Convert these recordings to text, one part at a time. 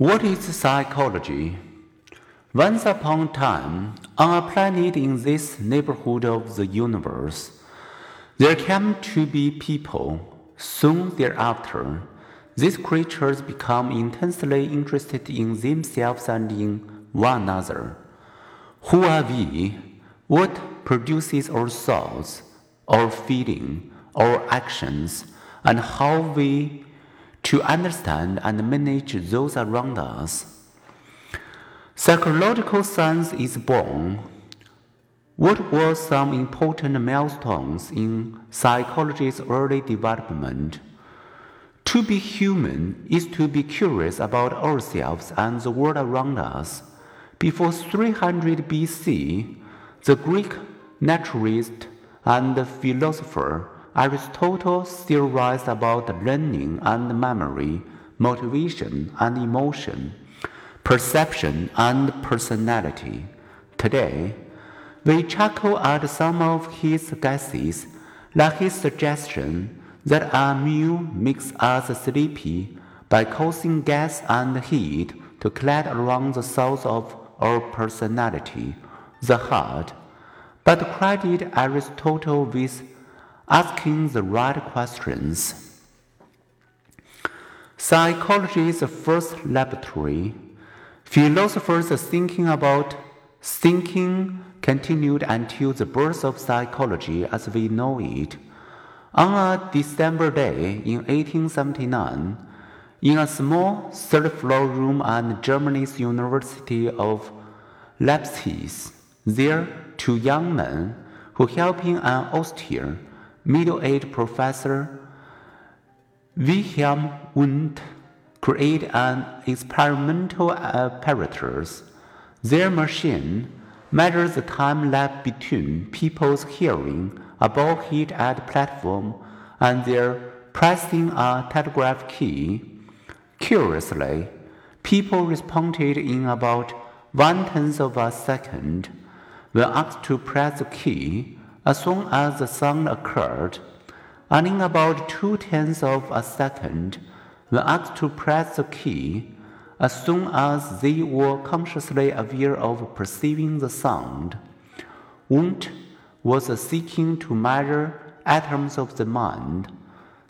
What is psychology? Once upon a time, on a planet in this neighborhood of the universe, there came to be people. Soon thereafter, these creatures become intensely interested in themselves and in one another. Who are we? What produces our thoughts, our feeling, our actions, and how we to understand and manage those around us. Psychological science is born. What were some important milestones in psychology's early development? To be human is to be curious about ourselves and the world around us. Before 300 BC, the Greek naturalist and philosopher Aristotle theorized about learning and memory, motivation and emotion, perception and personality. Today, we chuckle at some of his guesses, like his suggestion that a meal makes us sleepy by causing gas and heat to collect around the source of our personality, the heart, but credit Aristotle with asking the right questions. Psychology is the first laboratory. Philosophers are thinking about thinking continued until the birth of psychology as we know it. On a December day in 1879, in a small third floor room at Germany's University of Leipzig, there two young men who helping an austere middle-aged professor Wilhelm Wundt created an experimental uh, apparatus. Their machine measures the time lapse between people's hearing a ball hit at platform and their pressing a telegraph key. Curiously, people responded in about one tenth of a second. When asked to press the key, as soon as the sound occurred, and in about two tenths of a second, when asked to press the key, as soon as they were consciously aware of perceiving the sound, Wundt was seeking to measure atoms of the mind,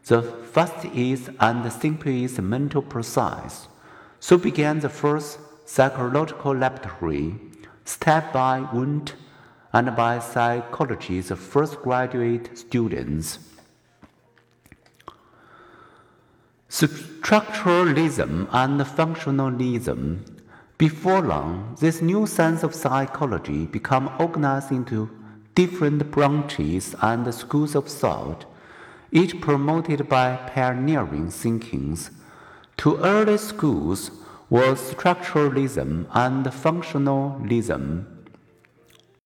the fastest and simplest mental process. So began the first psychological laboratory, step by Wundt and by psychology's first graduate students. Structuralism and functionalism. Before long, this new science of psychology became organized into different branches and schools of thought, each promoted by pioneering thinkings. Two early schools were structuralism and functionalism